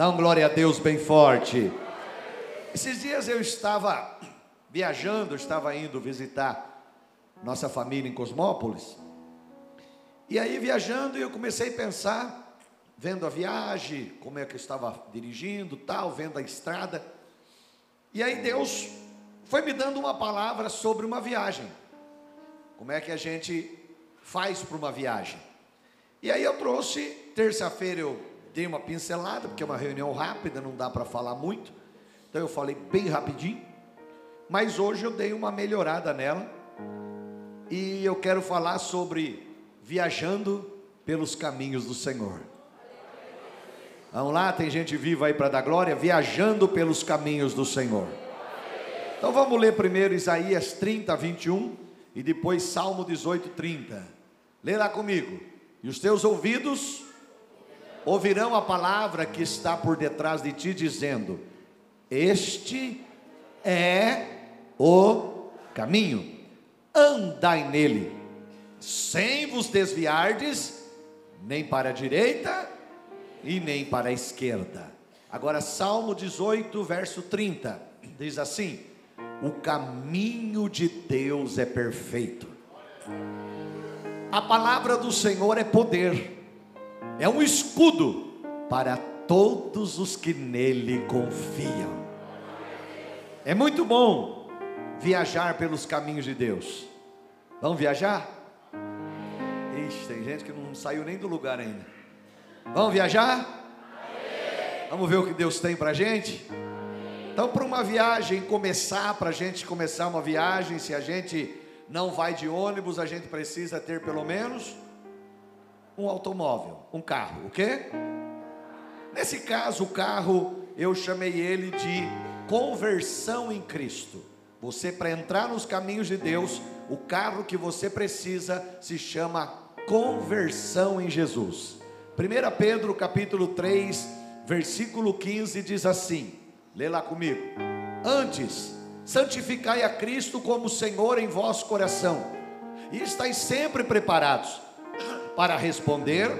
Dá um glória a Deus bem forte. Esses dias eu estava viajando, estava indo visitar nossa família em Cosmópolis. E aí viajando eu comecei a pensar, vendo a viagem, como é que eu estava dirigindo, tal, vendo a estrada. E aí Deus foi me dando uma palavra sobre uma viagem. Como é que a gente faz para uma viagem? E aí eu trouxe, terça-feira eu dei uma pincelada, porque é uma reunião rápida, não dá para falar muito. Então eu falei bem rapidinho. Mas hoje eu dei uma melhorada nela. E eu quero falar sobre viajando pelos caminhos do Senhor. Vamos lá, tem gente viva aí para dar glória, viajando pelos caminhos do Senhor. Então vamos ler primeiro Isaías 30, 21 e depois Salmo 18, 30. Lê lá comigo. E os teus ouvidos ouvirão a palavra que está por detrás de ti, dizendo: Este é o caminho, andai nele, sem vos desviardes, nem para a direita e nem para a esquerda. Agora, Salmo 18, verso 30, diz assim: O caminho de Deus é perfeito, a palavra do Senhor é poder é um escudo para todos os que nele confiam. É muito bom viajar pelos caminhos de Deus. Vamos viajar? Ixi, tem gente que não saiu nem do lugar ainda. Vamos viajar? Vamos ver o que Deus tem para a gente? Então, para uma viagem começar, para a gente começar uma viagem, se a gente não vai de ônibus, a gente precisa ter pelo menos um automóvel, um carro, o quê? Nesse caso, o carro, eu chamei ele de conversão em Cristo. Você, para entrar nos caminhos de Deus, o carro que você precisa se chama conversão em Jesus. 1 Pedro capítulo 3, versículo 15 diz assim: lê lá comigo. Antes, santificai a Cristo como Senhor em vosso coração, e estáis sempre preparados para responder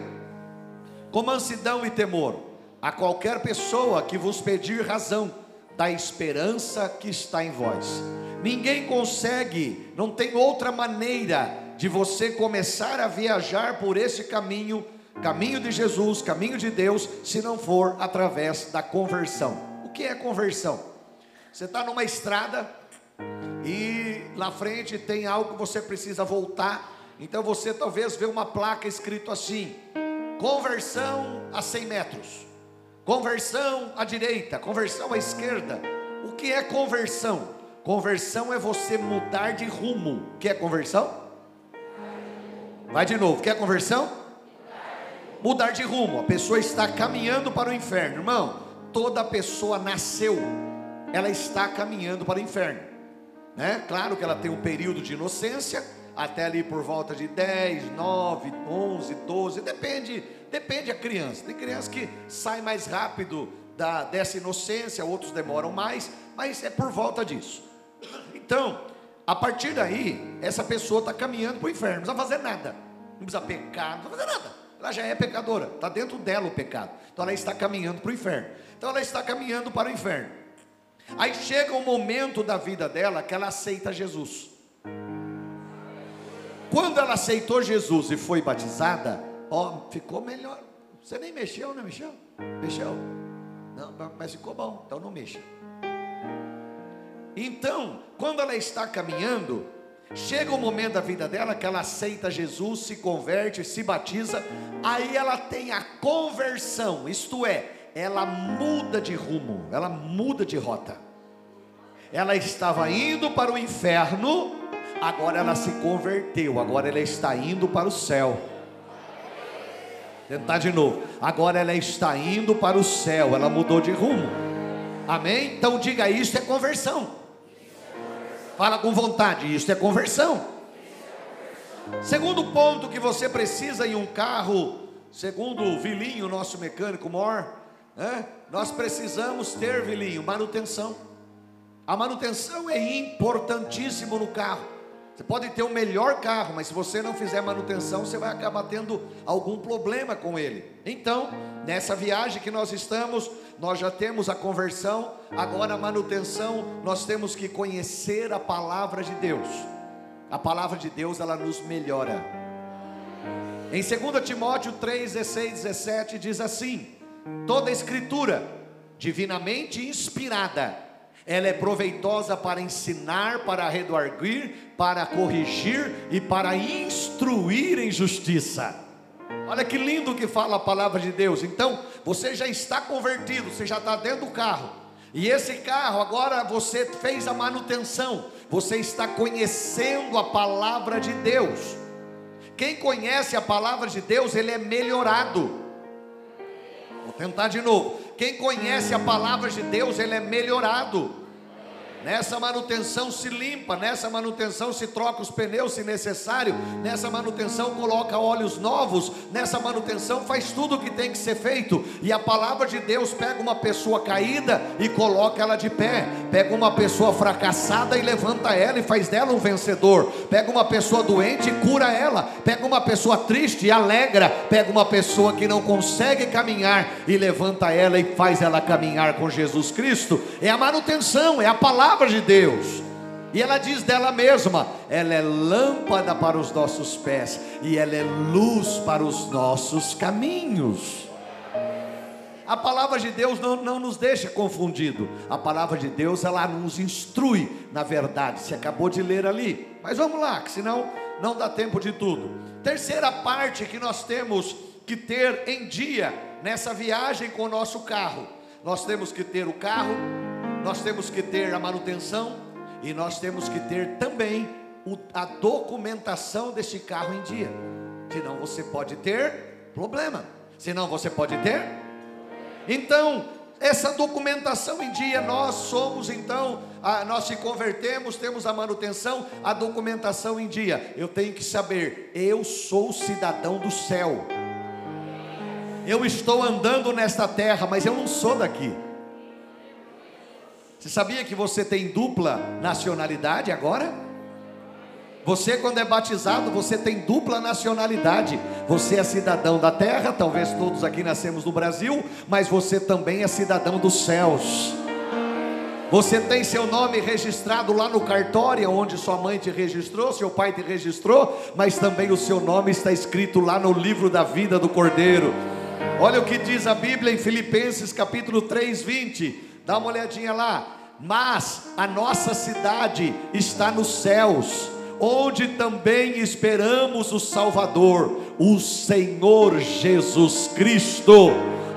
com mansidão e temor a qualquer pessoa que vos pedir razão da esperança que está em vós. Ninguém consegue, não tem outra maneira de você começar a viajar por esse caminho, caminho de Jesus, caminho de Deus, se não for através da conversão. O que é conversão? Você está numa estrada e lá frente tem algo que você precisa voltar então você talvez vê uma placa escrito assim: conversão a 100 metros, conversão à direita, conversão à esquerda. O que é conversão? Conversão é você mudar de rumo. O que é conversão? Vai de novo. O que é conversão? Mudar de rumo. A pessoa está caminhando para o inferno, irmão. Toda pessoa nasceu, ela está caminhando para o inferno. Né? Claro que ela tem um período de inocência até ali por volta de 10, 9, 11, 12, depende, depende a criança. Tem criança que sai mais rápido da, dessa inocência, outros demoram mais, mas é por volta disso. Então, a partir daí, essa pessoa está caminhando para o inferno, não precisa fazer nada, não precisa pecar, não precisa fazer nada. Ela já é pecadora, está dentro dela o pecado. Então ela está caminhando para o inferno. Então ela está caminhando para o inferno. Aí chega um momento da vida dela que ela aceita Jesus. Quando ela aceitou Jesus e foi batizada, ó, ficou melhor. Você nem mexeu, não mexeu? Mexeu. Não, mas ficou bom, então não mexa. Então, quando ela está caminhando, chega o um momento da vida dela que ela aceita Jesus, se converte, se batiza, aí ela tem a conversão, isto é, ela muda de rumo, ela muda de rota. Ela estava indo para o inferno, agora ela se converteu, agora ela está indo para o céu. Tentar de novo. Agora ela está indo para o céu, ela mudou de rumo. Amém? Então diga isso é conversão. Fala com vontade, isso é conversão. Segundo ponto que você precisa em um carro, segundo o Vilinho, nosso mecânico mor, né? nós precisamos ter, Vilinho, manutenção. A manutenção é importantíssimo no carro. Você pode ter o melhor carro, mas se você não fizer manutenção, você vai acabar tendo algum problema com ele. Então, nessa viagem que nós estamos, nós já temos a conversão, agora a manutenção, nós temos que conhecer a palavra de Deus. A palavra de Deus, ela nos melhora. Em 2 Timóteo 3, 16, 17 diz assim: toda escritura, divinamente inspirada, ela é proveitosa para ensinar, para redarguir, para corrigir e para instruir em justiça. Olha que lindo que fala a palavra de Deus. Então, você já está convertido, você já está dentro do carro. E esse carro, agora você fez a manutenção, você está conhecendo a palavra de Deus. Quem conhece a palavra de Deus, ele é melhorado. Vou tentar de novo. Quem conhece a palavra de Deus, ele é melhorado. Nessa manutenção se limpa, nessa manutenção se troca os pneus se necessário, nessa manutenção coloca óleos novos, nessa manutenção faz tudo o que tem que ser feito. E a palavra de Deus pega uma pessoa caída e coloca ela de pé, pega uma pessoa fracassada e levanta ela e faz dela um vencedor. Pega uma pessoa doente e cura ela, pega uma pessoa triste e alegra, pega uma pessoa que não consegue caminhar e levanta ela e faz ela caminhar com Jesus Cristo. É a manutenção, é a palavra palavra de Deus. E ela diz dela mesma: ela é lâmpada para os nossos pés e ela é luz para os nossos caminhos. A palavra de Deus não, não nos deixa confundido. A palavra de Deus ela nos instrui na verdade. Você acabou de ler ali. Mas vamos lá, que senão não dá tempo de tudo. Terceira parte que nós temos que ter em dia nessa viagem com o nosso carro. Nós temos que ter o carro nós temos que ter a manutenção e nós temos que ter também a documentação desse carro em dia. Senão você pode ter problema. Senão você pode ter. Então, essa documentação em dia, nós somos então, a, nós se convertemos, temos a manutenção, a documentação em dia. Eu tenho que saber, eu sou cidadão do céu. Eu estou andando nesta terra, mas eu não sou daqui. Você sabia que você tem dupla nacionalidade agora? Você, quando é batizado, você tem dupla nacionalidade. Você é cidadão da terra, talvez todos aqui nascemos no Brasil, mas você também é cidadão dos céus. Você tem seu nome registrado lá no cartório, onde sua mãe te registrou, seu pai te registrou, mas também o seu nome está escrito lá no livro da vida do Cordeiro. Olha o que diz a Bíblia em Filipenses capítulo 3, 20. Dá uma olhadinha lá. Mas a nossa cidade está nos céus, onde também esperamos o Salvador, o Senhor Jesus Cristo.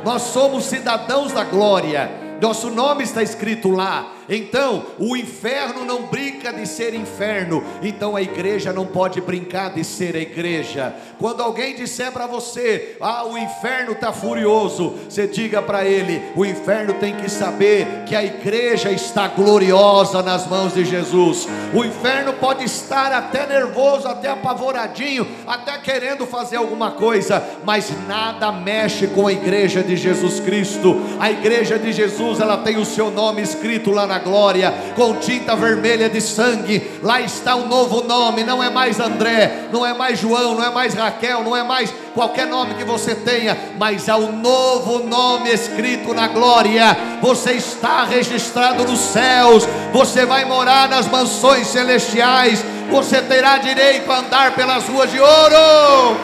Nós somos cidadãos da glória, nosso nome está escrito lá então, o inferno não brinca de ser inferno, então a igreja não pode brincar de ser a igreja. Quando alguém disser para você, ah, o inferno está furioso, você diga para ele: o inferno tem que saber que a igreja está gloriosa nas mãos de Jesus. O inferno pode estar até nervoso, até apavoradinho, até querendo fazer alguma coisa, mas nada mexe com a igreja de Jesus Cristo. A igreja de Jesus, ela tem o seu nome escrito lá na na glória, com tinta vermelha de sangue. Lá está um novo nome, não é mais André, não é mais João, não é mais Raquel, não é mais qualquer nome que você tenha, mas há um novo nome escrito na glória. Você está registrado nos céus, você vai morar nas mansões celestiais, você terá direito a andar pelas ruas de ouro.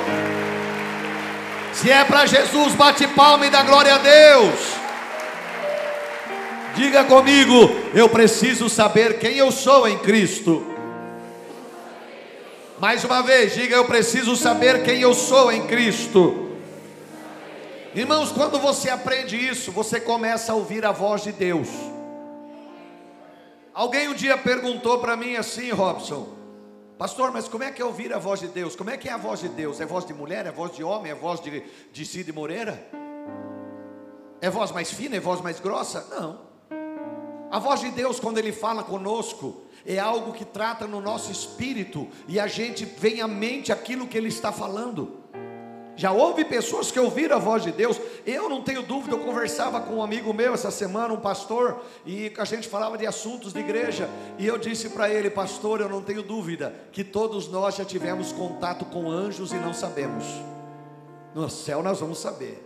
Se é para Jesus, bate palma e dá glória a Deus. Diga comigo, eu preciso saber quem eu sou em Cristo. Mais uma vez, diga eu preciso saber quem eu sou em Cristo. Irmãos, quando você aprende isso, você começa a ouvir a voz de Deus. Alguém um dia perguntou para mim assim, Robson, pastor, mas como é que é ouvir a voz de Deus? Como é que é a voz de Deus? É voz de mulher? É voz de homem? É voz de, de Cid Moreira? É voz mais fina? É voz mais grossa? Não. A voz de Deus, quando Ele fala conosco, é algo que trata no nosso espírito e a gente vem à mente aquilo que Ele está falando. Já houve pessoas que ouviram a voz de Deus. Eu não tenho dúvida, eu conversava com um amigo meu essa semana, um pastor, e a gente falava de assuntos de igreja, e eu disse para ele, pastor, eu não tenho dúvida que todos nós já tivemos contato com anjos e não sabemos. No céu nós vamos saber.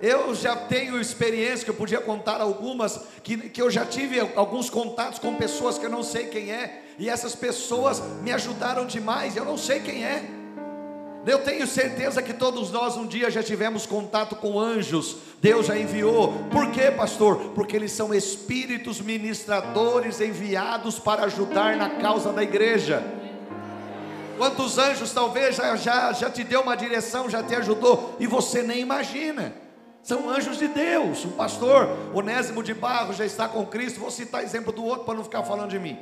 Eu já tenho experiência, que eu podia contar algumas, que, que eu já tive alguns contatos com pessoas que eu não sei quem é, e essas pessoas me ajudaram demais, eu não sei quem é. Eu tenho certeza que todos nós um dia já tivemos contato com anjos, Deus já enviou. Por quê, pastor? Porque eles são espíritos ministradores enviados para ajudar na causa da igreja. Quantos anjos talvez já, já, já te deu uma direção, já te ajudou e você nem imagina. São anjos de Deus. O pastor Onésimo de Barro já está com Cristo. Vou citar exemplo do outro para não ficar falando de mim.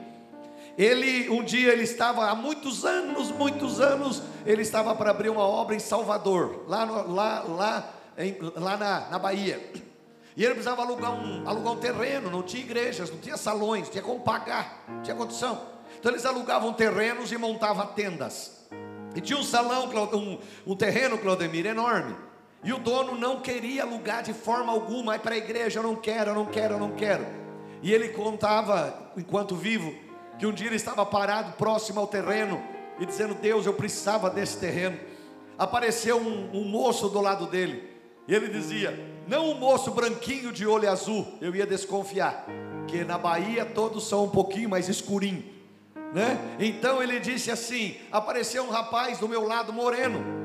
Ele, um dia, ele estava, há muitos anos, muitos anos, ele estava para abrir uma obra em Salvador, lá, no, lá, lá, em, lá na, na Bahia. E ele precisava alugar um, alugar um terreno, não tinha igrejas, não tinha salões, tinha como pagar, não tinha condição. Então eles alugavam terrenos e montavam tendas. E tinha um salão, um, um terreno, Claudemir, enorme. E o dono não queria alugar de forma alguma, é para a igreja, eu não quero, eu não quero, eu não quero. E ele contava, enquanto vivo, que um dia ele estava parado próximo ao terreno e dizendo: Deus, eu precisava desse terreno. Apareceu um, um moço do lado dele, e ele dizia: Não um moço branquinho de olho azul, eu ia desconfiar, que na Bahia todos são um pouquinho mais escurinho, né? Então ele disse assim: Apareceu um rapaz do meu lado moreno,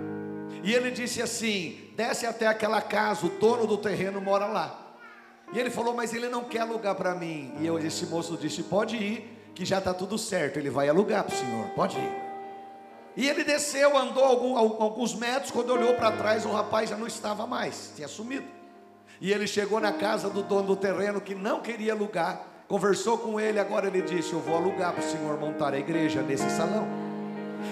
e ele disse assim: desce até aquela casa, o dono do terreno mora lá. E ele falou, mas ele não quer alugar para mim. E eu, esse moço disse: pode ir, que já está tudo certo. Ele vai alugar para o senhor, pode ir. E ele desceu, andou alguns metros. Quando olhou para trás, o rapaz já não estava mais, tinha sumido. E ele chegou na casa do dono do terreno que não queria alugar. Conversou com ele, agora ele disse: Eu vou alugar para o senhor montar a igreja nesse salão.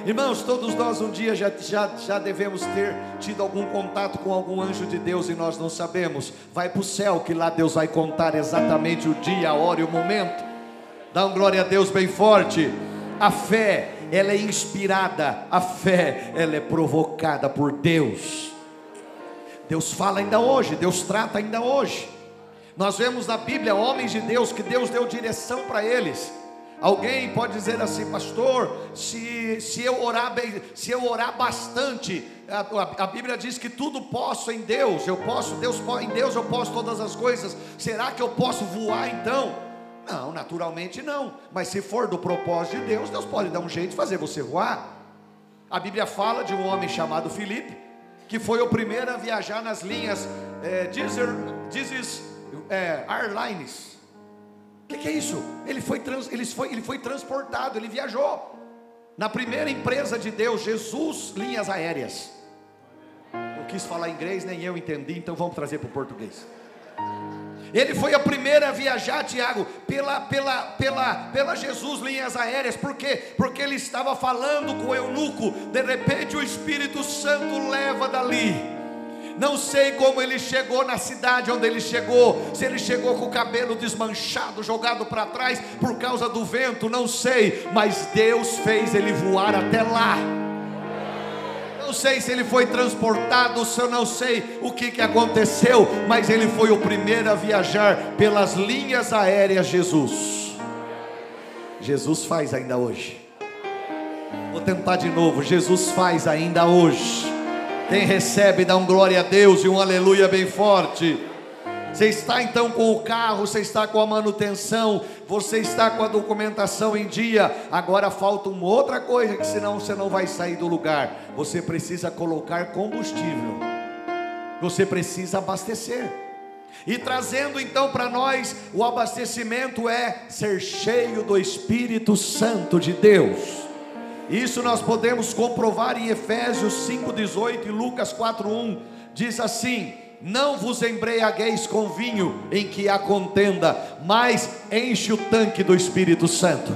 Irmãos, todos nós um dia já, já, já devemos ter tido algum contato com algum anjo de Deus e nós não sabemos. Vai para o céu que lá Deus vai contar exatamente o dia, a hora e o momento. Dá um glória a Deus bem forte. A fé, ela é inspirada, a fé, ela é provocada por Deus. Deus fala ainda hoje, Deus trata ainda hoje. Nós vemos na Bíblia homens de Deus que Deus deu direção para eles. Alguém pode dizer assim, pastor, se, se eu orar bem, se eu orar bastante, a, a, Bíblia diz que tudo posso em Deus, eu posso, Deus em Deus eu posso todas as coisas. Será que eu posso voar então? Não, naturalmente não. Mas se for do propósito de Deus, Deus pode dar um jeito de fazer você voar. A Bíblia fala de um homem chamado Filipe, que foi o primeiro a viajar nas linhas é, é, Airlines. O que, que, é isso? Ele foi, trans, ele, foi, ele foi transportado, ele viajou. Na primeira empresa de Deus, Jesus Linhas Aéreas. Eu quis falar inglês, nem eu entendi, então vamos trazer para o português. Ele foi a primeira a viajar, Tiago, pela, pela, pela, pela Jesus Linhas Aéreas, por quê? Porque ele estava falando com o eunuco, de repente o Espírito Santo leva dali não sei como ele chegou na cidade onde ele chegou. Se ele chegou com o cabelo desmanchado, jogado para trás por causa do vento, não sei. Mas Deus fez ele voar até lá. Não sei se ele foi transportado, se eu não sei o que, que aconteceu, mas ele foi o primeiro a viajar pelas linhas aéreas Jesus. Jesus faz ainda hoje. Vou tentar de novo. Jesus faz ainda hoje. Quem recebe, dá um glória a Deus e um aleluia bem forte. Você está então com o carro, você está com a manutenção, você está com a documentação em dia. Agora falta uma outra coisa que senão você não vai sair do lugar. Você precisa colocar combustível. Você precisa abastecer. E trazendo então para nós o abastecimento é ser cheio do Espírito Santo de Deus. Isso nós podemos comprovar em Efésios 5,18 e Lucas 4,1. Diz assim: Não vos embriagueis com vinho em que há contenda, mas enche o tanque do Espírito Santo.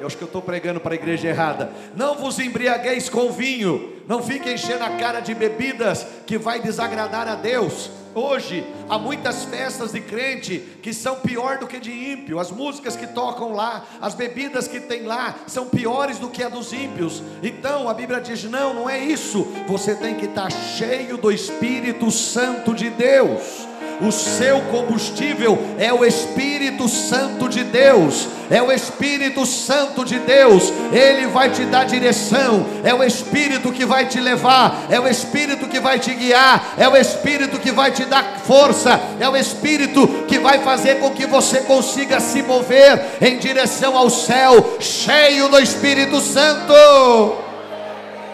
Eu acho que eu estou pregando para a igreja errada. Não vos embriagueis com vinho, não fique enchendo a cara de bebidas que vai desagradar a Deus Hoje há muitas festas de crente que são pior do que de ímpio. As músicas que tocam lá, as bebidas que tem lá são piores do que a dos ímpios. Então a Bíblia diz: não, não é isso. Você tem que estar cheio do Espírito Santo de Deus. O seu combustível é o Espírito Santo de Deus. É o Espírito Santo de Deus. Ele vai te dar direção. É o Espírito que vai te levar. É o Espírito que vai te guiar. É o Espírito que vai te dar força. É o Espírito que vai fazer com que você consiga se mover em direção ao céu, cheio do Espírito Santo.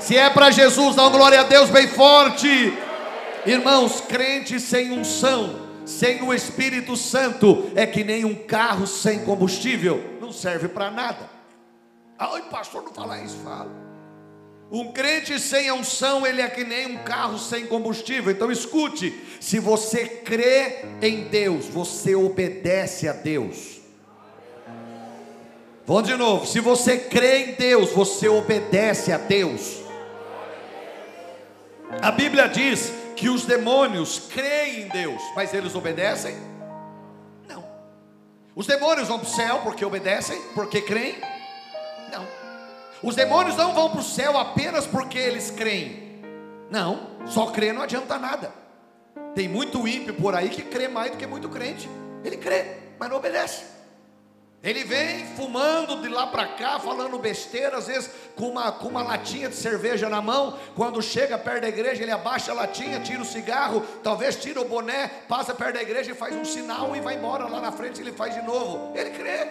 Se é para Jesus, dá glória a Deus bem forte. Irmãos, crente sem unção, sem o Espírito Santo, é que nem um carro sem combustível, não serve para nada. Ai, pastor, não fala isso, fala. Um crente sem unção, ele é que nem um carro sem combustível. Então escute: se você crê em Deus, você obedece a Deus. Vamos de novo: se você crê em Deus, você obedece a Deus. A Bíblia diz que os demônios creem em Deus, mas eles obedecem? Não. Os demônios vão para o céu porque obedecem, porque creem? Não. Os demônios não vão para o céu apenas porque eles creem. Não, só crer não adianta nada. Tem muito ímpio por aí que crê mais do que muito crente. Ele crê, mas não obedece. Ele vem fumando de lá para cá, falando besteira, às vezes com uma, com uma latinha de cerveja na mão. Quando chega perto da igreja, ele abaixa a latinha, tira o cigarro, talvez tira o boné, passa perto da igreja e faz um sinal e vai embora. Lá na frente ele faz de novo. Ele crê,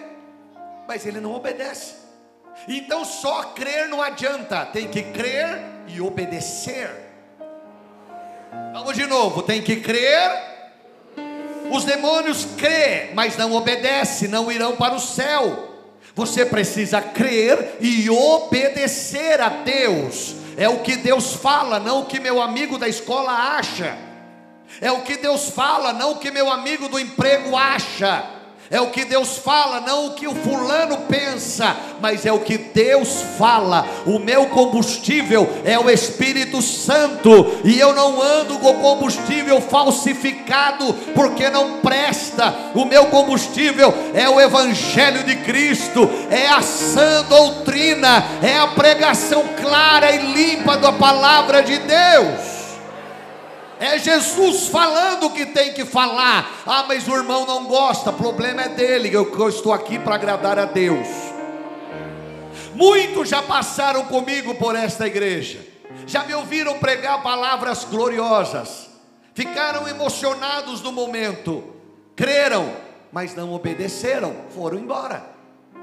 mas ele não obedece. Então só crer não adianta, tem que crer e obedecer. Vamos de novo, tem que crer os demônios crê, mas não obedece, não irão para o céu. Você precisa crer e obedecer a Deus. É o que Deus fala, não o que meu amigo da escola acha. É o que Deus fala, não o que meu amigo do emprego acha. É o que Deus fala, não o que o fulano pensa, mas é o que Deus fala. O meu combustível é o Espírito Santo, e eu não ando com combustível falsificado, porque não presta. O meu combustível é o Evangelho de Cristo, é a sã doutrina, é a pregação clara e limpa da palavra de Deus. É Jesus falando que tem que falar. Ah, mas o irmão não gosta, o problema é dele. Eu estou aqui para agradar a Deus. Muitos já passaram comigo por esta igreja, já me ouviram pregar palavras gloriosas, ficaram emocionados no momento, creram, mas não obedeceram, foram embora,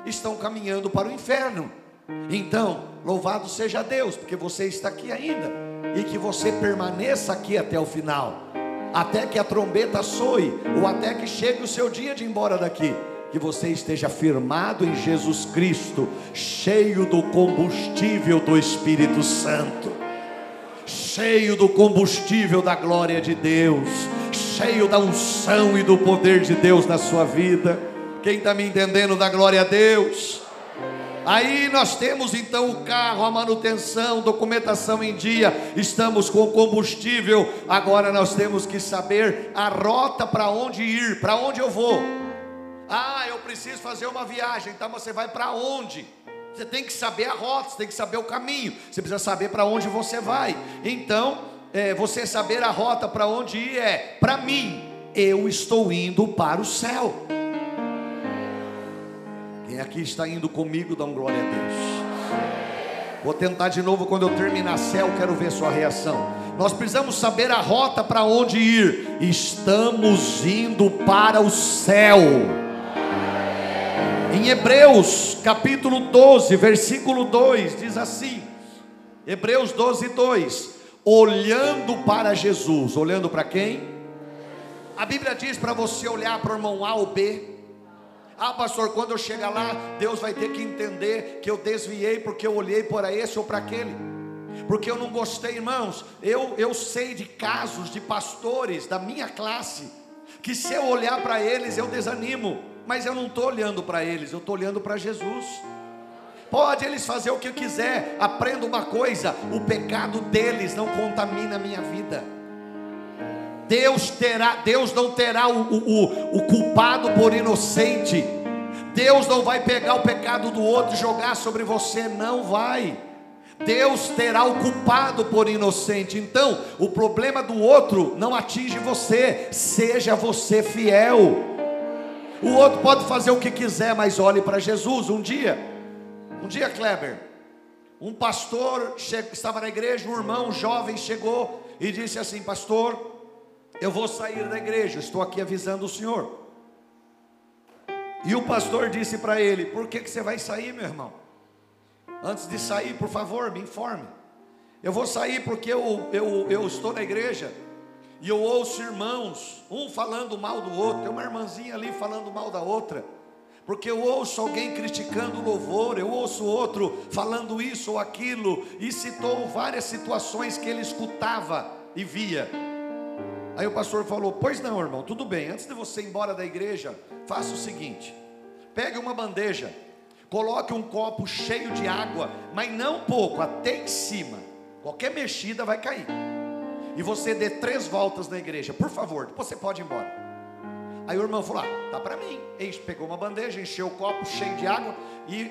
estão caminhando para o inferno. Então, louvado seja Deus, porque você está aqui ainda e que você permaneça aqui até o final, até que a trombeta soe, ou até que chegue o seu dia de ir embora daqui. Que você esteja firmado em Jesus Cristo, cheio do combustível do Espírito Santo, cheio do combustível da glória de Deus, cheio da unção e do poder de Deus na sua vida. Quem está me entendendo da glória a Deus? Aí nós temos então o carro, a manutenção, documentação em dia, estamos com combustível. Agora nós temos que saber a rota para onde ir, para onde eu vou. Ah, eu preciso fazer uma viagem, então você vai para onde? Você tem que saber a rota, você tem que saber o caminho, você precisa saber para onde você vai. Então, é, você saber a rota para onde ir é, para mim, eu estou indo para o céu. Quem aqui está indo comigo, dá um glória a Deus. Vou tentar de novo quando eu terminar céu, quero ver sua reação. Nós precisamos saber a rota para onde ir. Estamos indo para o céu. Em Hebreus, capítulo 12, versículo 2, diz assim: Hebreus 12, 2: Olhando para Jesus, olhando para quem? A Bíblia diz para você olhar para o irmão A ou B, ah, pastor, quando eu chegar lá, Deus vai ter que entender que eu desviei porque eu olhei para esse ou para aquele. Porque eu não gostei, irmãos. Eu, eu sei de casos de pastores da minha classe que se eu olhar para eles eu desanimo, mas eu não estou olhando para eles, eu estou olhando para Jesus. Pode eles fazer o que quiser, aprenda uma coisa: o pecado deles não contamina a minha vida. Deus terá, Deus não terá o, o, o culpado por inocente. Deus não vai pegar o pecado do outro e jogar sobre você, não vai. Deus terá o culpado por inocente. Então, o problema do outro não atinge você, seja você fiel. O outro pode fazer o que quiser, mas olhe para Jesus. Um dia, um dia, Kleber, um pastor estava na igreja, um irmão um jovem chegou e disse assim: Pastor, eu vou sair da igreja, estou aqui avisando o senhor. E o pastor disse para ele: Por que, que você vai sair, meu irmão? Antes de sair, por favor, me informe. Eu vou sair porque eu, eu, eu estou na igreja e eu ouço irmãos, um falando mal do outro, tem uma irmãzinha ali falando mal da outra, porque eu ouço alguém criticando o louvor, eu ouço outro falando isso ou aquilo, e citou várias situações que ele escutava e via. Aí o pastor falou: Pois não, irmão, tudo bem, antes de você ir embora da igreja, faça o seguinte: pegue uma bandeja, coloque um copo cheio de água, mas não pouco, até em cima. Qualquer mexida vai cair. E você dê três voltas na igreja, por favor, você pode ir embora. Aí o irmão falou: Ah, tá para mim. Ele pegou uma bandeja, encheu o copo cheio de água e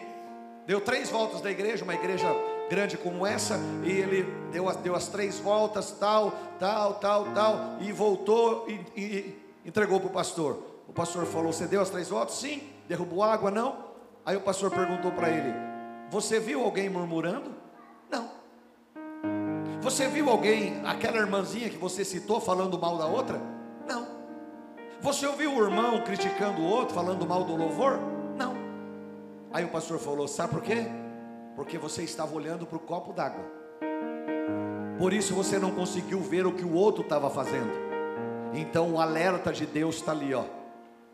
deu três voltas da igreja, uma igreja grande como essa, e ele deu deu as três voltas, tal, tal, tal, tal, e voltou e, e entregou para o pastor. O pastor falou: Você deu as três voltas? Sim. Derrubou água? Não. Aí o pastor perguntou para ele: Você viu alguém murmurando? Não. Você viu alguém, aquela irmãzinha que você citou, falando mal da outra? Não. Você ouviu o irmão criticando o outro, falando mal do louvor? Não. Aí o pastor falou: Sabe por quê? Porque você estava olhando para o copo d'água. Por isso você não conseguiu ver o que o outro estava fazendo. Então o alerta de Deus está ali, ó,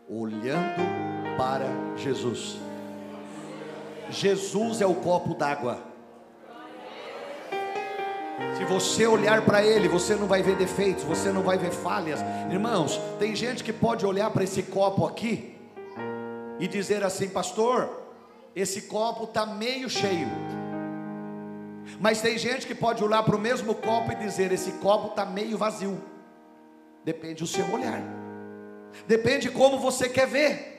olhando para Jesus. Jesus é o copo d'água. Se você olhar para ele, você não vai ver defeitos, você não vai ver falhas. Irmãos, tem gente que pode olhar para esse copo aqui e dizer assim, pastor, esse copo está meio cheio. Mas tem gente que pode olhar para o mesmo copo e dizer: esse copo está meio vazio. Depende do seu olhar. Depende como você quer ver.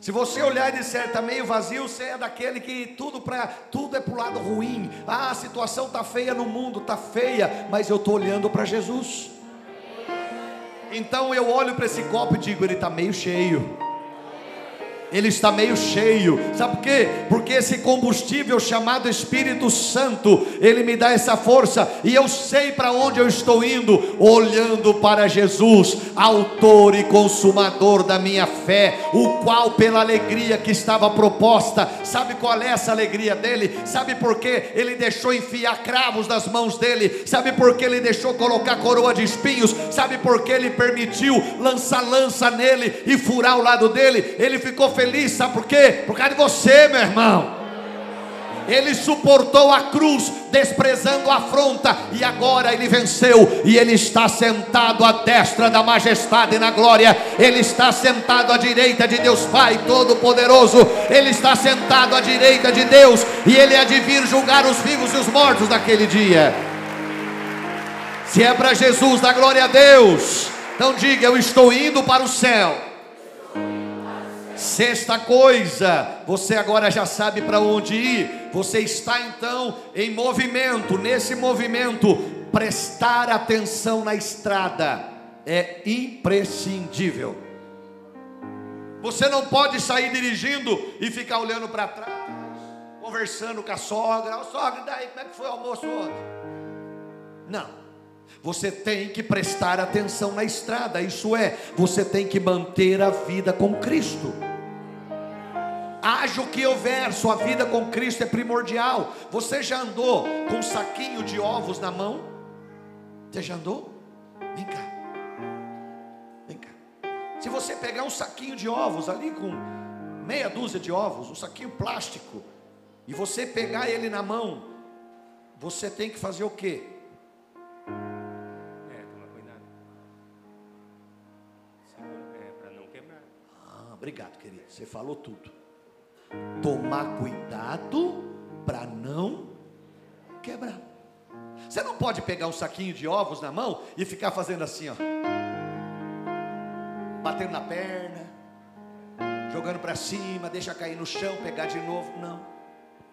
Se você olhar e disser está meio vazio, você é daquele que tudo para tudo é para o lado ruim. Ah, a situação está feia no mundo, está feia, mas eu estou olhando para Jesus. Então eu olho para esse copo e digo, ele está meio cheio ele está meio cheio. Sabe por quê? Porque esse combustível chamado Espírito Santo, ele me dá essa força e eu sei para onde eu estou indo, olhando para Jesus, autor e consumador da minha fé, o qual pela alegria que estava proposta, sabe qual é essa alegria dele? Sabe por quê? Ele deixou enfiar cravos nas mãos dele. Sabe por que ele deixou colocar coroa de espinhos? Sabe por que ele permitiu lançar lança nele e furar o lado dele? Ele ficou feliz feliz, sabe por quê? Por causa de você, meu irmão. Ele suportou a cruz, desprezando a afronta, e agora ele venceu, e ele está sentado à destra da majestade na glória, ele está sentado à direita de Deus Pai Todo-Poderoso, ele está sentado à direita de Deus, e ele há de vir julgar os vivos e os mortos naquele dia. Se é para Jesus, dá glória a Deus. Então diga: Eu estou indo para o céu. Sexta coisa, você agora já sabe para onde ir. Você está então em movimento. Nesse movimento, prestar atenção na estrada é imprescindível. Você não pode sair dirigindo e ficar olhando para trás, conversando com a sogra. Oh, sogra, daí como é que foi o almoço ontem? Não. Você tem que prestar atenção na estrada, isso é, você tem que manter a vida com Cristo haja o que houver, sua vida com Cristo é primordial. Você já andou com um saquinho de ovos na mão? Você já andou? Vem cá, vem cá. Se você pegar um saquinho de ovos ali com meia dúzia de ovos, um saquinho plástico, e você pegar ele na mão, você tem que fazer o quê? Obrigado, querido. Você falou tudo tomar cuidado para não quebrar. Você não pode pegar um saquinho de ovos na mão e ficar fazendo assim, ó. batendo na perna, jogando para cima, deixa cair no chão, pegar de novo. Não.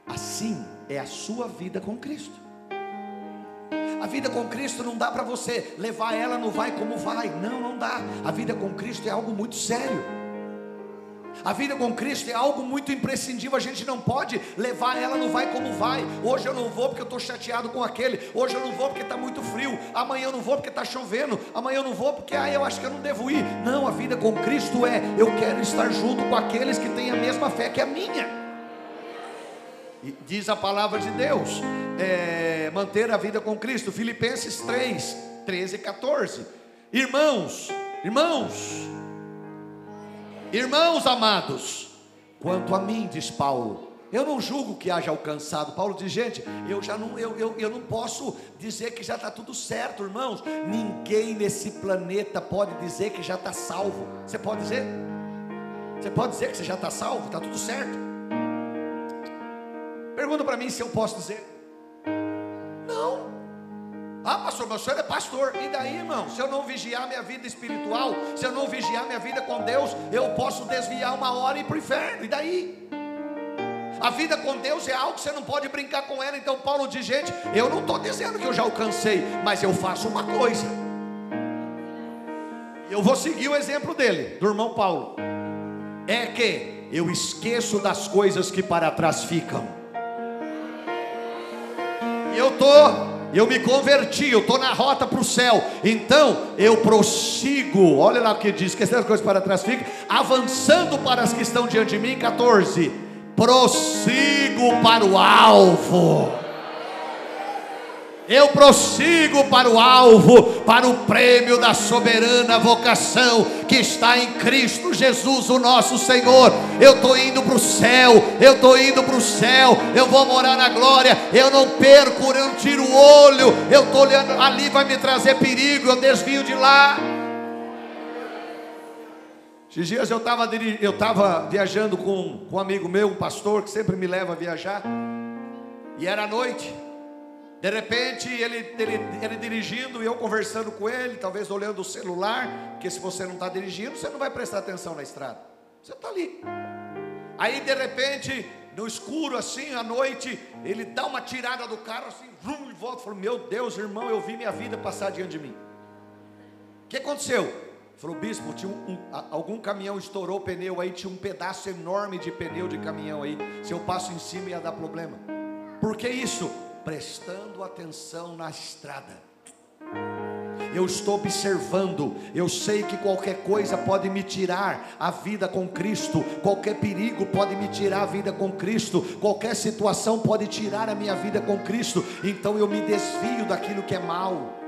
Assim é a sua vida com Cristo. A vida com Cristo não dá para você levar ela no vai como vai. Não, não dá. A vida com Cristo é algo muito sério. A vida com Cristo é algo muito imprescindível, a gente não pode levar ela no vai como vai. Hoje eu não vou porque eu estou chateado com aquele, hoje eu não vou porque está muito frio, amanhã eu não vou porque está chovendo, amanhã eu não vou porque ah, eu acho que eu não devo ir. Não, a vida com Cristo é eu quero estar junto com aqueles que têm a mesma fé que a minha. E diz a palavra de Deus, é, manter a vida com Cristo, Filipenses 3, 13 e 14. Irmãos, irmãos, Irmãos amados, quanto a mim, diz Paulo, eu não julgo que haja alcançado. Paulo diz, gente, eu já não, eu, eu, eu não posso dizer que já está tudo certo, irmãos. Ninguém nesse planeta pode dizer que já está salvo. Você pode dizer? Você pode dizer que você já está salvo? Está tudo certo? Pergunta para mim se eu posso dizer. Não. Ah, pastor, o senhor é pastor. E daí, irmão? Se eu não vigiar minha vida espiritual, se eu não vigiar minha vida com Deus, eu posso desviar uma hora e ir para o inferno. E daí? A vida com Deus é algo que você não pode brincar com ela. Então, Paulo diz: gente, eu não estou dizendo que eu já alcancei, mas eu faço uma coisa. Eu vou seguir o exemplo dele, do irmão Paulo. É que eu esqueço das coisas que para trás ficam. E eu estou eu me converti, eu estou na rota para o céu, então eu prossigo, olha lá o que diz, esquecendo as coisas para trás fica, avançando para as que estão diante de mim, 14, prossigo para o alvo, eu prossigo para o alvo, para o prêmio da soberana vocação que está em Cristo Jesus, o nosso Senhor. Eu estou indo para o céu, eu estou indo para o céu, eu vou morar na glória. Eu não perco, eu não tiro o olho, eu estou olhando, ali vai me trazer perigo, eu desvio de lá. Esses dias eu estava eu tava viajando com, com um amigo meu, um pastor que sempre me leva a viajar, e era noite. De repente, ele, ele, ele dirigindo e eu conversando com ele, talvez olhando o celular, porque se você não está dirigindo, você não vai prestar atenção na estrada. Você está ali. Aí, de repente, no escuro, assim, à noite, ele dá uma tirada do carro, assim, vrum, e volta. Falou: Meu Deus, irmão, eu vi minha vida passar diante de mim. O que aconteceu? Falou, bispo, tinha um, um, algum caminhão estourou o pneu aí, tinha um pedaço enorme de pneu de caminhão aí. Se eu passo em cima ia dar problema. Por que isso? Prestando atenção na estrada. Eu estou observando, eu sei que qualquer coisa pode me tirar a vida com Cristo, qualquer perigo pode me tirar a vida com Cristo, qualquer situação pode tirar a minha vida com Cristo, então eu me desvio daquilo que é mal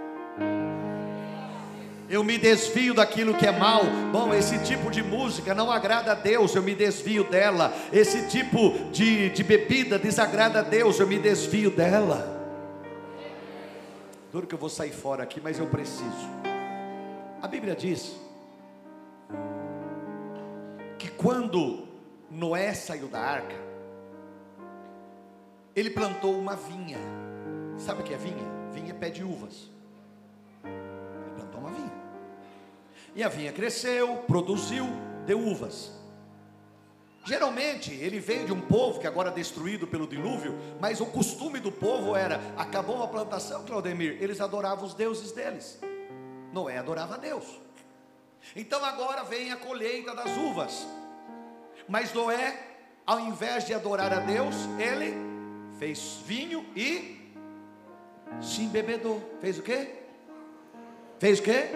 eu me desvio daquilo que é mal. Bom, esse tipo de música não agrada a Deus, eu me desvio dela. Esse tipo de, de bebida desagrada a Deus, eu me desvio dela. Duro que eu vou sair fora aqui, mas eu preciso. A Bíblia diz que quando Noé saiu da arca, ele plantou uma vinha. Sabe o que é vinha? Vinha é pé de uvas. E a vinha cresceu, produziu, deu uvas. Geralmente ele veio de um povo que agora é destruído pelo dilúvio, mas o costume do povo era: acabou a plantação, Claudemir, eles adoravam os deuses deles. Noé adorava a Deus. Então agora vem a colheita das uvas. Mas Noé, ao invés de adorar a Deus, ele fez vinho e se embebedou. Fez o quê? Fez o quê?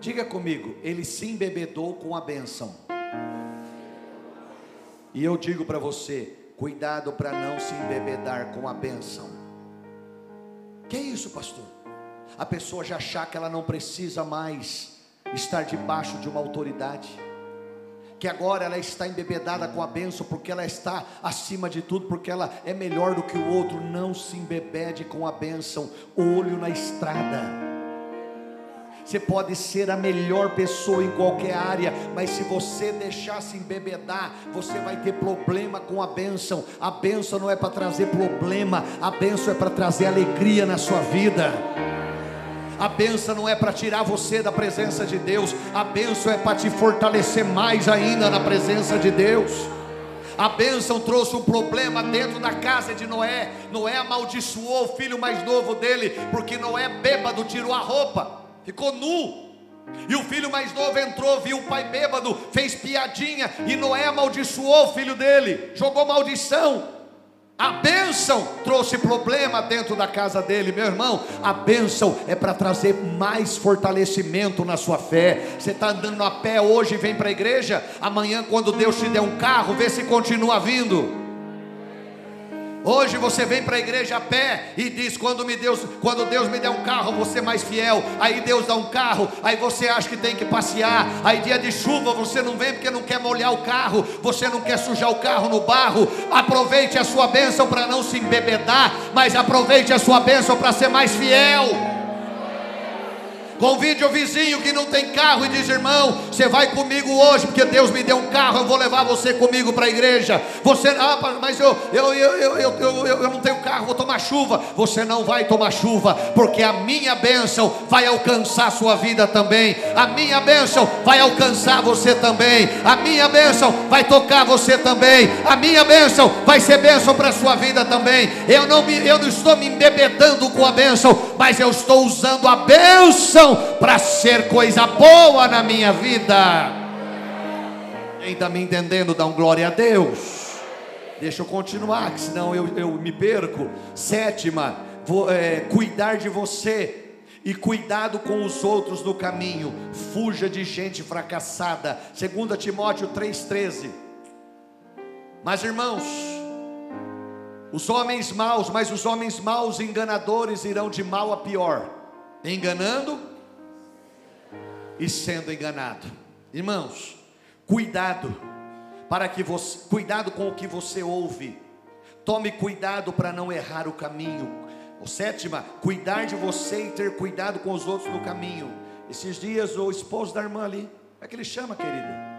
Diga comigo, ele se embebedou com a bênção. E eu digo para você, cuidado para não se embebedar com a bênção. Que é isso, pastor? A pessoa já achar que ela não precisa mais estar debaixo de uma autoridade. Que agora ela está embebedada com a bênção, porque ela está acima de tudo, porque ela é melhor do que o outro. Não se embebede com a bênção, olho na estrada. Você pode ser a melhor pessoa em qualquer área, mas se você deixar se embebedar, você vai ter problema com a bênção. A bênção não é para trazer problema, a bênção é para trazer alegria na sua vida. A benção não é para tirar você da presença de Deus, a benção é para te fortalecer mais ainda na presença de Deus. A bênção trouxe um problema dentro da casa de Noé. Noé amaldiçoou o filho mais novo dele, porque Noé, bêbado, tirou a roupa, ficou nu. E o filho mais novo entrou, viu o pai bêbado, fez piadinha, e Noé amaldiçoou o filho dele, jogou maldição. A bênção trouxe problema dentro da casa dele, meu irmão. A bênção é para trazer mais fortalecimento na sua fé. Você está andando a pé hoje vem para a igreja. Amanhã, quando Deus te der um carro, vê se continua vindo. Hoje você vem para a igreja a pé e diz: quando, me Deus, quando Deus me der um carro, vou ser mais fiel. Aí Deus dá um carro, aí você acha que tem que passear. Aí dia de chuva você não vem porque não quer molhar o carro, você não quer sujar o carro no barro. Aproveite a sua bênção para não se embebedar, mas aproveite a sua bênção para ser mais fiel. Convide o vizinho que não tem carro e diz: irmão, você vai comigo hoje, porque Deus me deu um carro, eu vou levar você comigo para a igreja. Você, ah, mas eu, eu, eu, eu, eu, eu, eu não tenho carro, vou tomar chuva. Você não vai tomar chuva, porque a minha bênção vai alcançar a sua vida também. A minha bênção vai alcançar você também. A minha bênção vai tocar você também. A minha bênção vai ser bênção para a sua vida também. Eu não, me, eu não estou me embebedando com a bênção, mas eu estou usando a bênção para ser coisa boa na minha vida. Quem está me entendendo, dá um glória a Deus. Deixa eu continuar, que senão eu, eu me perco. Sétima, vou, é, cuidar de você e cuidado com os outros no caminho. Fuja de gente fracassada. 2 Timóteo 3,13. Mas irmãos, os homens maus, mas os homens maus enganadores irão de mal a pior, enganando e sendo enganado. Irmãos, cuidado para que você, cuidado com o que você ouve. Tome cuidado para não errar o caminho. O sétima, cuidar de você e ter cuidado com os outros no caminho. Esses dias o esposo da irmã ali, como é que ele chama, querida?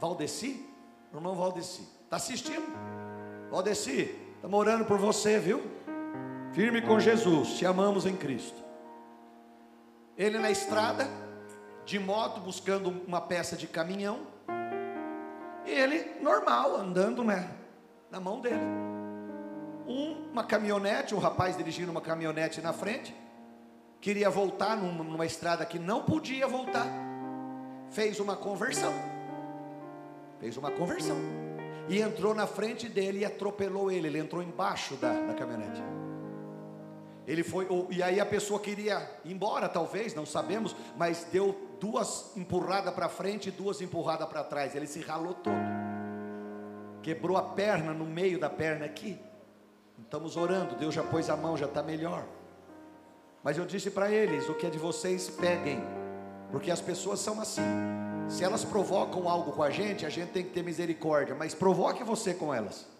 Valdeci? Irmão Valdeci. Está assistindo? Valdeci, estamos orando por você, viu? Firme com Jesus, te amamos em Cristo. Ele na estrada, de moto buscando uma peça de caminhão. E ele normal, andando né, na mão dele. Um, uma caminhonete, um rapaz dirigindo uma caminhonete na frente, queria voltar numa, numa estrada que não podia voltar. Fez uma conversão. Fez uma conversão. E entrou na frente dele e atropelou ele. Ele entrou embaixo da, da caminhonete. Ele foi, e aí a pessoa queria ir embora, talvez, não sabemos, mas deu duas empurradas para frente e duas empurradas para trás. Ele se ralou todo. Quebrou a perna no meio da perna aqui. Estamos orando, Deus já pôs a mão, já está melhor. Mas eu disse para eles: o que é de vocês, peguem, porque as pessoas são assim. Se elas provocam algo com a gente, a gente tem que ter misericórdia, mas provoque você com elas.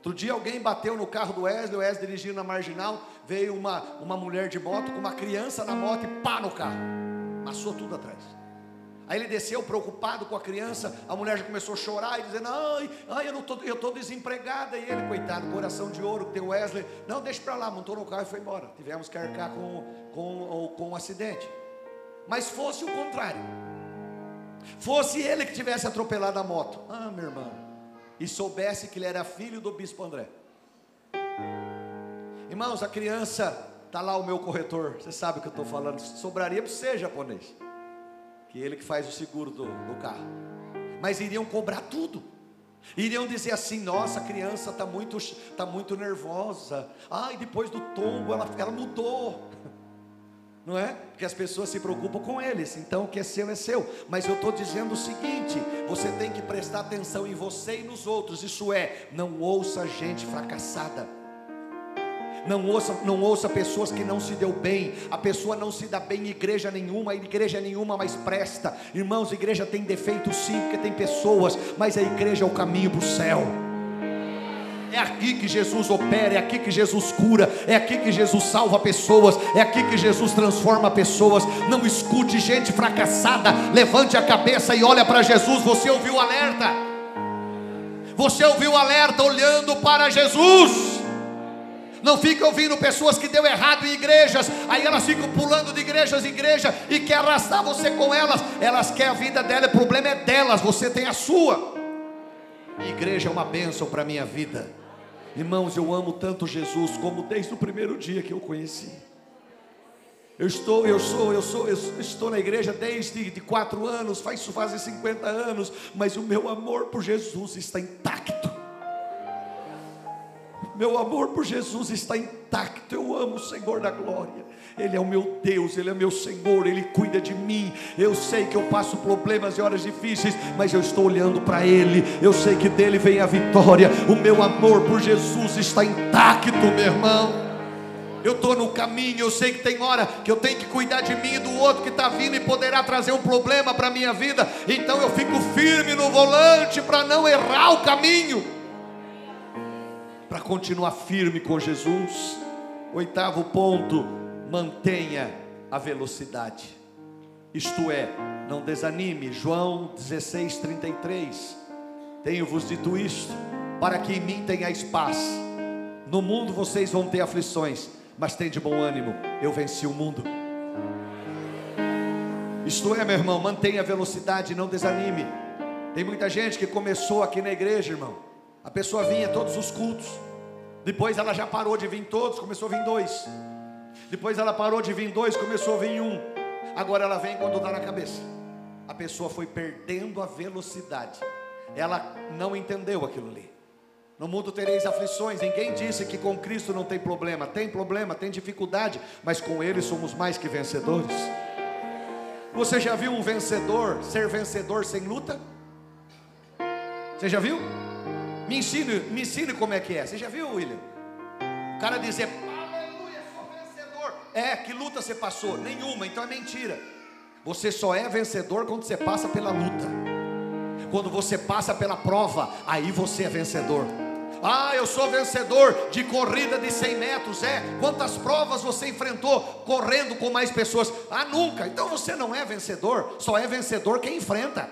Outro dia alguém bateu no carro do Wesley, o Wesley dirigindo na marginal, veio uma, uma mulher de moto com uma criança na moto e pá no carro. Passou tudo atrás. Aí ele desceu preocupado com a criança, a mulher já começou a chorar e dizendo: Ai, ai eu estou eu tô desempregada. E ele, coitado, coração de ouro, que tem o Wesley, não, deixa para lá, montou no carro e foi embora. Tivemos que arcar com, com, com um acidente. Mas fosse o contrário, fosse ele que tivesse atropelado a moto, ah, meu irmão, e soubesse que ele era filho do bispo André. Irmãos, a criança, está lá o meu corretor, você sabe o que eu estou falando, sobraria para você, japonês, que ele que faz o seguro do, do carro, mas iriam cobrar tudo. Iriam dizer assim: nossa, a criança está muito, tá muito nervosa. Ai, depois do tombo ela, ela mudou não é? Porque as pessoas se preocupam com eles, então o que é seu é seu. Mas eu estou dizendo o seguinte: você tem que prestar atenção em você e nos outros. Isso é, não ouça gente fracassada. Não ouça, não ouça pessoas que não se deu bem. A pessoa não se dá bem em igreja nenhuma, igreja nenhuma mais presta. Irmãos, igreja tem defeito sim, porque tem pessoas, mas a igreja é o caminho para o céu. É aqui que Jesus opera, é aqui que Jesus cura, é aqui que Jesus salva pessoas, é aqui que Jesus transforma pessoas. Não escute gente fracassada, levante a cabeça e olha para Jesus. Você ouviu o alerta? Você ouviu o alerta olhando para Jesus? Não fica ouvindo pessoas que deu errado em igrejas, aí elas ficam pulando de igrejas em igreja e quer arrastar você com elas. Elas querem a vida dela, o problema é delas, você tem a sua. Igreja é uma bênção para a minha vida. Irmãos, eu amo tanto Jesus como desde o primeiro dia que eu conheci. Eu estou, eu sou, eu sou, eu estou na igreja desde de quatro anos, faz fazem 50 anos, mas o meu amor por Jesus está intacto. Meu amor por Jesus está intacto. Eu amo o Senhor da glória. Ele é o meu Deus, Ele é meu Senhor, Ele cuida de mim. Eu sei que eu passo problemas e horas difíceis, mas eu estou olhando para Ele. Eu sei que dele vem a vitória. O meu amor por Jesus está intacto, meu irmão. Eu estou no caminho, eu sei que tem hora que eu tenho que cuidar de mim e do outro que está vindo e poderá trazer um problema para a minha vida. Então eu fico firme no volante para não errar o caminho, para continuar firme com Jesus. Oitavo ponto: mantenha a velocidade, isto é, não desanime. João 16, 33. Tenho-vos dito isto, para que em mim tenhais paz. No mundo vocês vão ter aflições mas tem de bom ânimo, eu venci o mundo. Isto é, meu irmão, mantenha a velocidade, não desanime. Tem muita gente que começou aqui na igreja, irmão. A pessoa vinha todos os cultos. Depois ela já parou de vir todos, começou a vir dois. Depois ela parou de vir dois, começou a vir um. Agora ela vem quando dá na cabeça. A pessoa foi perdendo a velocidade. Ela não entendeu aquilo ali. No mundo tereis aflições. Ninguém disse que com Cristo não tem problema. Tem problema, tem dificuldade, mas com Ele somos mais que vencedores. Você já viu um vencedor ser vencedor sem luta? Você já viu? Me ensine, me ensine como é que é. Você já viu, William? O cara dizer. É, que luta você passou? Nenhuma, então é mentira. Você só é vencedor quando você passa pela luta. Quando você passa pela prova, aí você é vencedor. Ah, eu sou vencedor de corrida de 100 metros. É, quantas provas você enfrentou correndo com mais pessoas? Ah, nunca. Então você não é vencedor, só é vencedor quem enfrenta.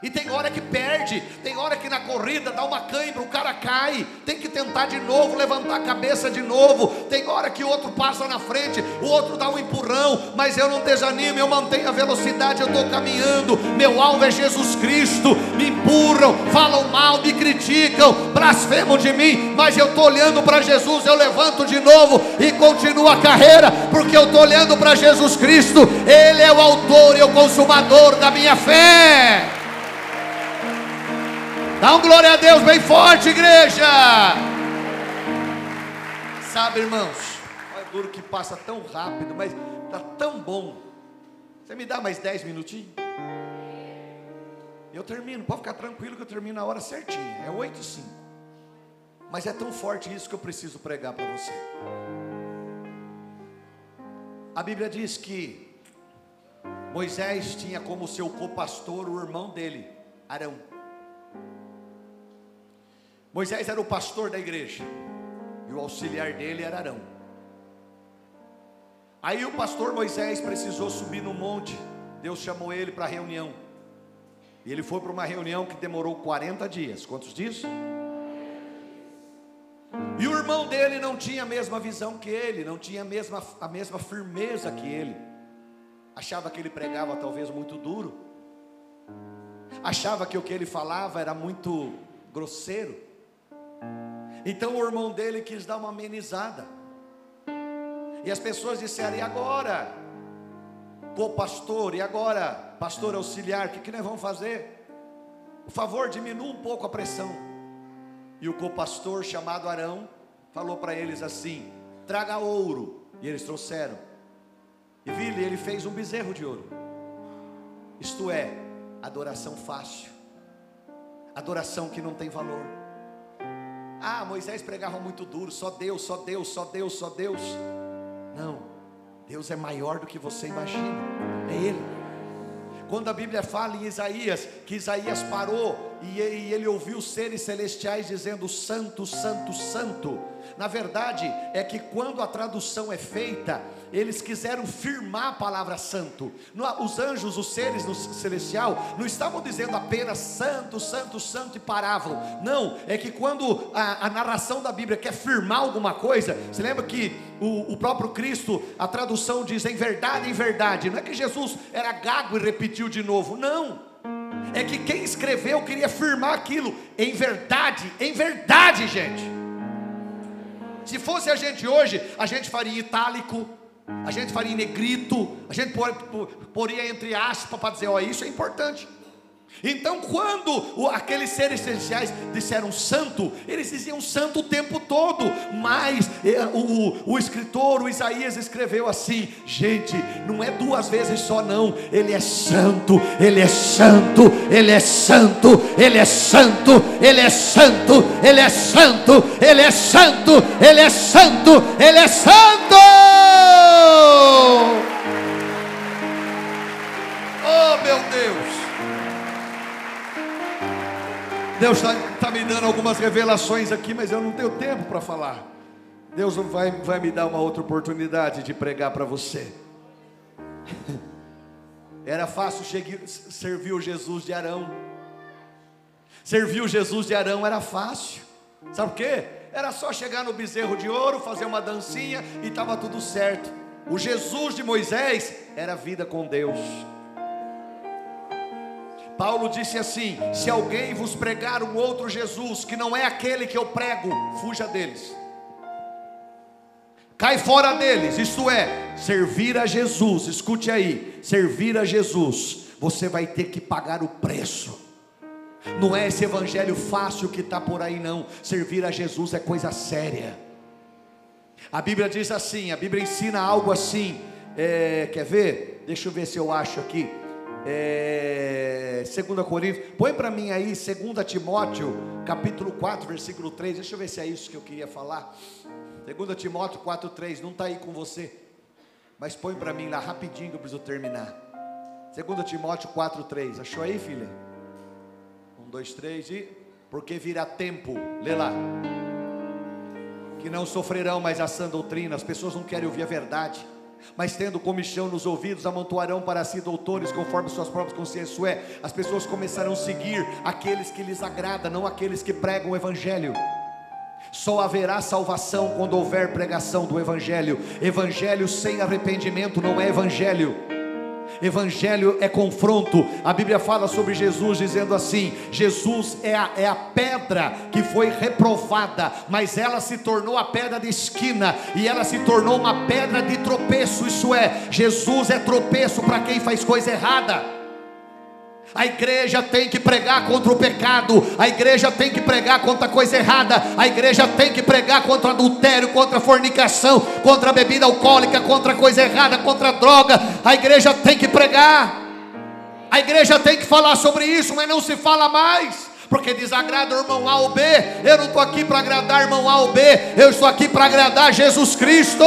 E tem hora que perde, tem hora que na corrida dá uma cãibra, o cara cai, tem que tentar de novo, levantar a cabeça de novo. Tem hora que o outro passa na frente, o outro dá um empurrão, mas eu não desanimo, eu mantenho a velocidade, eu estou caminhando. Meu alvo é Jesus Cristo. Me empurram, falam mal, me criticam, blasfemam de mim, mas eu estou olhando para Jesus, eu levanto de novo e continuo a carreira, porque eu estou olhando para Jesus Cristo, Ele é o autor e o consumador da minha fé. Dá um glória a Deus bem forte, igreja. Sabe, irmãos, é duro que passa tão rápido, mas está tão bom. Você me dá mais 10 minutinhos? Eu termino, pode ficar tranquilo que eu termino na hora certinha. É 8 e 5. Mas é tão forte isso que eu preciso pregar para você. A Bíblia diz que Moisés tinha como seu copastor o irmão dele, Arão. Moisés era o pastor da igreja e o auxiliar dele era Arão. Aí o pastor Moisés precisou subir no monte. Deus chamou ele para a reunião. E ele foi para uma reunião que demorou 40 dias. Quantos dias? E o irmão dele não tinha a mesma visão que ele, não tinha a mesma, a mesma firmeza que ele. Achava que ele pregava talvez muito duro. Achava que o que ele falava era muito grosseiro. Então o irmão dele quis dar uma amenizada. E as pessoas disseram: e agora? Pô, pastor, e agora? Pastor auxiliar, o que, que nós vamos fazer? Por favor, diminua um pouco a pressão. E o copastor chamado Arão falou para eles assim: traga ouro. E eles trouxeram. E Vili, ele fez um bezerro de ouro. Isto é, adoração fácil, adoração que não tem valor. Ah, Moisés pregava muito duro, só Deus, só Deus, só Deus, só Deus. Não, Deus é maior do que você imagina, é Ele. Quando a Bíblia fala em Isaías, que Isaías parou e ele ouviu seres celestiais dizendo: Santo, Santo, Santo. Na verdade, é que quando a tradução é feita, eles quiseram firmar a palavra santo. Os anjos, os seres no celestial, não estavam dizendo apenas santo, santo, santo e paravam. Não, é que quando a, a narração da Bíblia quer firmar alguma coisa, você lembra que o, o próprio Cristo, a tradução diz em verdade, em verdade. Não é que Jesus era gago e repetiu de novo, não. É que quem escreveu queria firmar aquilo em verdade, em verdade, gente. Se fosse a gente hoje, a gente faria em itálico, a gente faria em negrito, a gente poria entre aspas para dizer, ó, isso é importante. Então, quando aqueles seres essenciais disseram santo, eles diziam santo o tempo todo, mas eh, o, o, o, escritor, o Isaías, escreveu assim: gente, não é duas vezes só, não, ele é santo, ele é santo, ele é santo, ele é santo, ele é santo, ele é santo, ele é santo, ele é santo, ele é santo. Oh, meu Deus. Deus está tá me dando algumas revelações aqui, mas eu não tenho tempo para falar. Deus vai, vai me dar uma outra oportunidade de pregar para você. Era fácil servir o Jesus de Arão. Servir o Jesus de Arão era fácil. Sabe por quê? Era só chegar no bezerro de ouro, fazer uma dancinha e estava tudo certo. O Jesus de Moisés era vida com Deus. Paulo disse assim: Se alguém vos pregar um outro Jesus, que não é aquele que eu prego, fuja deles. Cai fora deles, isto é, servir a Jesus, escute aí, servir a Jesus, você vai ter que pagar o preço. Não é esse evangelho fácil que está por aí, não. Servir a Jesus é coisa séria. A Bíblia diz assim: a Bíblia ensina algo assim. É, quer ver? Deixa eu ver se eu acho aqui é, 2 Coríntios, põe para mim aí 2 Timóteo, capítulo 4, versículo 3, deixa eu ver se é isso que eu queria falar. 2 Timóteo 4, 3, não está aí com você, mas põe para mim lá rapidinho que eu preciso terminar. 2 Timóteo 4, 3, achou aí, filha? 1, 2, 3 e. Porque virá tempo, lê lá. Que não sofrerão mais a sã doutrina, as pessoas não querem ouvir a verdade mas tendo comichão nos ouvidos, amontoarão para si doutores conforme suas próprias consciências. É, as pessoas começarão a seguir aqueles que lhes agrada, não aqueles que pregam o Evangelho. Só haverá salvação quando houver pregação do Evangelho. Evangelho sem arrependimento não é Evangelho. Evangelho é confronto. A Bíblia fala sobre Jesus dizendo assim: Jesus é a, é a pedra que foi reprovada, mas ela se tornou a pedra de esquina e ela se tornou uma pedra de tropeço. Isso é, Jesus é tropeço para quem faz coisa errada. A igreja tem que pregar contra o pecado, a igreja tem que pregar contra a coisa errada, a igreja tem que pregar contra adultério, contra fornicação, contra bebida alcoólica, contra coisa errada, contra droga. A igreja tem que pregar, a igreja tem que falar sobre isso, mas não se fala mais porque desagrada o irmão A ou B. Eu não estou aqui para agradar irmão A ou B, eu estou aqui para agradar Jesus Cristo.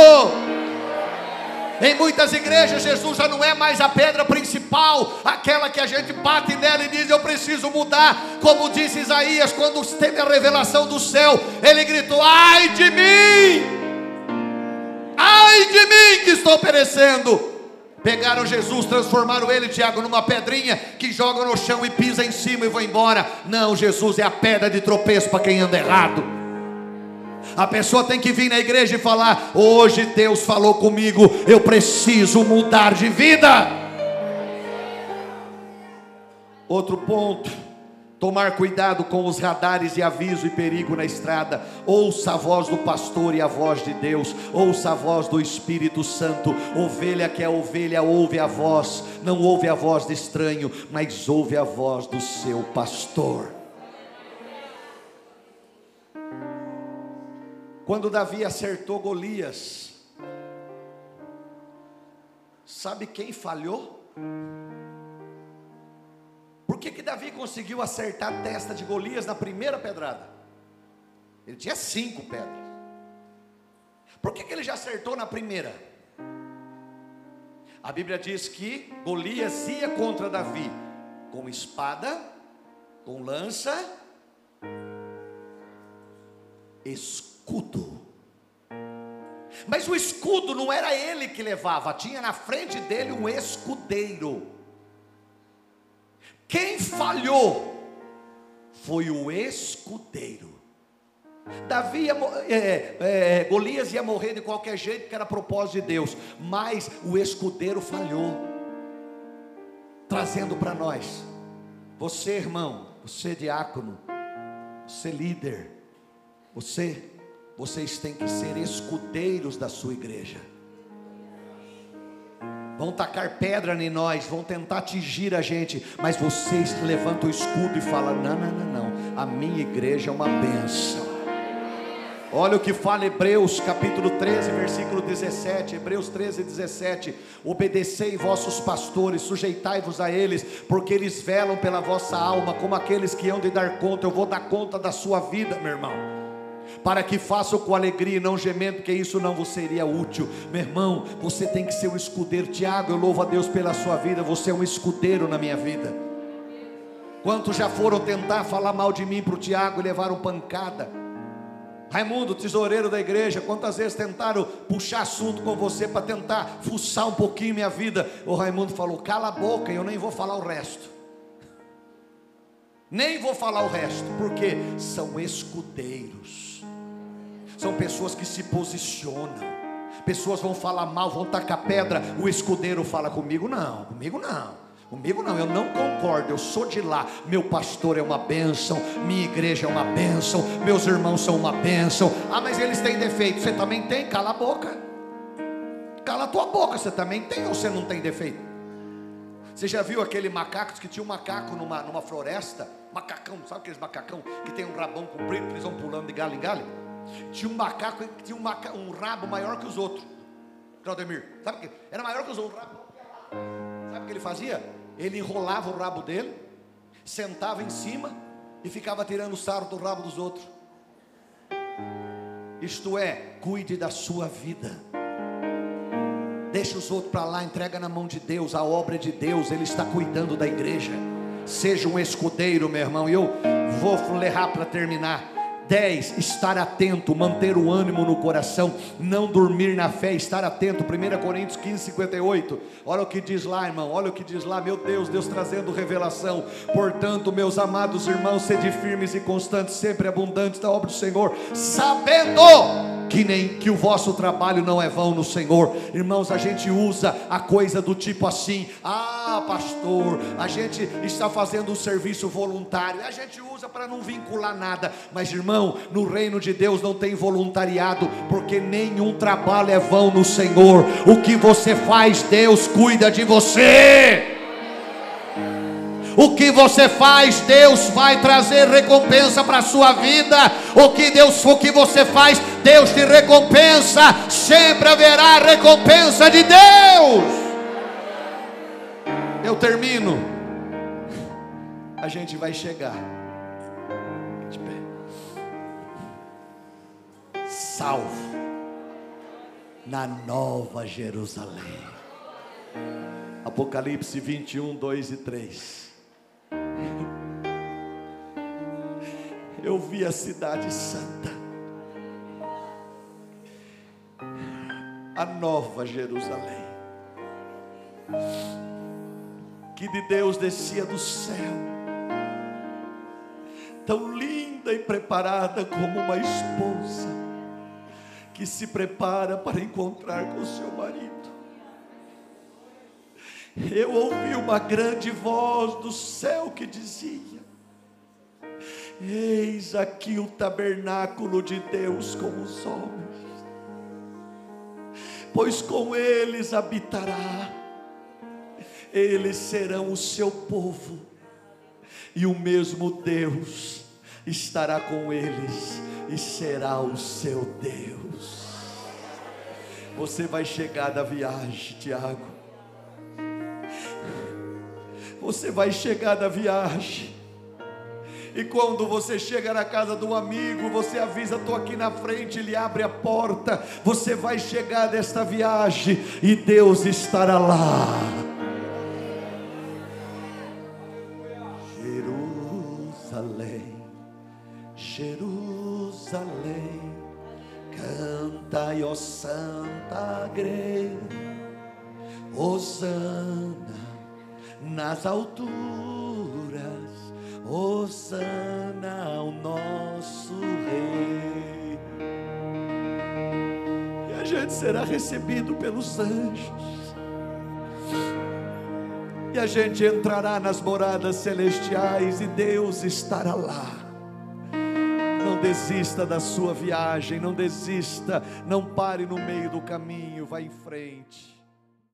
Em muitas igrejas, Jesus já não é mais a pedra principal, aquela que a gente bate nela e diz: Eu preciso mudar. Como disse Isaías, quando teve a revelação do céu, ele gritou: Ai de mim! Ai de mim que estou perecendo! Pegaram Jesus, transformaram ele, Tiago, numa pedrinha que joga no chão e pisa em cima e vai embora. Não, Jesus é a pedra de tropeço para quem anda errado. A pessoa tem que vir na igreja e falar: Hoje Deus falou comigo, eu preciso mudar de vida. Outro ponto. Tomar cuidado com os radares de aviso e perigo na estrada. Ouça a voz do pastor e a voz de Deus. Ouça a voz do Espírito Santo. Ovelha que é ovelha, ouve a voz. Não ouve a voz de estranho, mas ouve a voz do seu pastor. Quando Davi acertou Golias, sabe quem falhou? Por que, que Davi conseguiu acertar a testa de Golias na primeira pedrada? Ele tinha cinco pedras. Por que, que ele já acertou na primeira? A Bíblia diz que Golias ia contra Davi com espada, com lança, escudo. Mas o escudo não era ele que levava, tinha na frente dele um escudeiro. Quem falhou foi o escudeiro. Davi ia, é, é, é, Golias ia morrer de qualquer jeito, que era propósito de Deus, mas o escudeiro falhou, trazendo para nós, você irmão, você diácono, você líder, você, vocês têm que ser escudeiros da sua igreja. Vão tacar pedra em nós, vão tentar atingir a gente, mas vocês levantam o escudo e falam: não, não, não, não, a minha igreja é uma benção. Olha o que fala Hebreus capítulo 13, versículo 17. Hebreus 13, 17. Obedecei vossos pastores, sujeitai-vos a eles, porque eles velam pela vossa alma, como aqueles que hão de dar conta. Eu vou dar conta da sua vida, meu irmão. Para que façam com alegria e não gemendo, porque isso não vos seria útil. Meu irmão, você tem que ser um escudeiro. Tiago, eu louvo a Deus pela sua vida. Você é um escudeiro na minha vida. Quantos já foram tentar falar mal de mim para o Tiago e levaram pancada? Raimundo, tesoureiro da igreja, quantas vezes tentaram puxar assunto com você para tentar fuçar um pouquinho minha vida? O Raimundo falou: cala a boca, eu nem vou falar o resto. Nem vou falar o resto, porque são escudeiros, são pessoas que se posicionam. Pessoas vão falar mal, vão tacar pedra, o escudeiro fala comigo, não, comigo não. Comigo não, eu não concordo, eu sou de lá. Meu pastor é uma bênção, minha igreja é uma bênção, meus irmãos são uma bênção. Ah, mas eles têm defeito, você também tem? Cala a boca. Cala a tua boca, você também tem ou você não tem defeito? Você já viu aquele macaco que tinha um macaco numa, numa floresta? Macacão, sabe aqueles macacão que tem um rabão comprido, eles vão pulando de galho em galho? Tinha um macaco que tinha um, maca, um rabo maior que os outros. Claudemir, sabe que era maior que os outros, Sabe o que ele fazia? ele enrolava o rabo dele, sentava em cima e ficava tirando sarro do rabo dos outros. Isto é, cuide da sua vida. Deixa os outros para lá, entrega na mão de Deus, a obra é de Deus, Ele está cuidando da igreja. Seja um escudeiro, meu irmão. E eu vou ler para terminar. 10, estar atento, manter o ânimo no coração, não dormir na fé, estar atento. 1 Coríntios 15, 58. Olha o que diz lá, irmão. Olha o que diz lá, meu Deus, Deus trazendo revelação. Portanto, meus amados irmãos, sede firmes e constantes, sempre abundantes da obra do Senhor, sabendo que nem que o vosso trabalho não é vão no Senhor. Irmãos, a gente usa a coisa do tipo assim: "Ah, pastor, a gente está fazendo um serviço voluntário". A gente usa para não vincular nada, mas irmão, no reino de Deus não tem voluntariado, porque nenhum trabalho é vão no Senhor. O que você faz, Deus cuida de você. O que você faz, Deus vai trazer recompensa para a sua vida. O que Deus, o que você faz, Deus te recompensa. Sempre haverá recompensa de Deus. Eu termino. A gente vai chegar. Salvo na Nova Jerusalém. Apocalipse 21, 2 e 3. eu vi a cidade santa, a nova Jerusalém, que de Deus descia do céu, tão linda e preparada como uma esposa que se prepara para encontrar com seu marido. Eu ouvi uma grande voz do céu que dizia: Eis aqui o tabernáculo de Deus com os homens, pois com eles habitará, eles serão o seu povo, e o mesmo Deus estará com eles e será o seu Deus. Você vai chegar da viagem, Tiago. Você vai chegar da viagem e quando você chega na casa do amigo, você avisa: estou aqui na frente, ele abre a porta. Você vai chegar desta viagem e Deus estará lá. Canta cantai, ó Santa Igreja, Osana nas alturas, Osana ao nosso Rei. E a gente será recebido pelos anjos. E a gente entrará nas moradas celestiais e Deus estará lá. Desista da sua viagem, não desista, não pare no meio do caminho, vá em frente.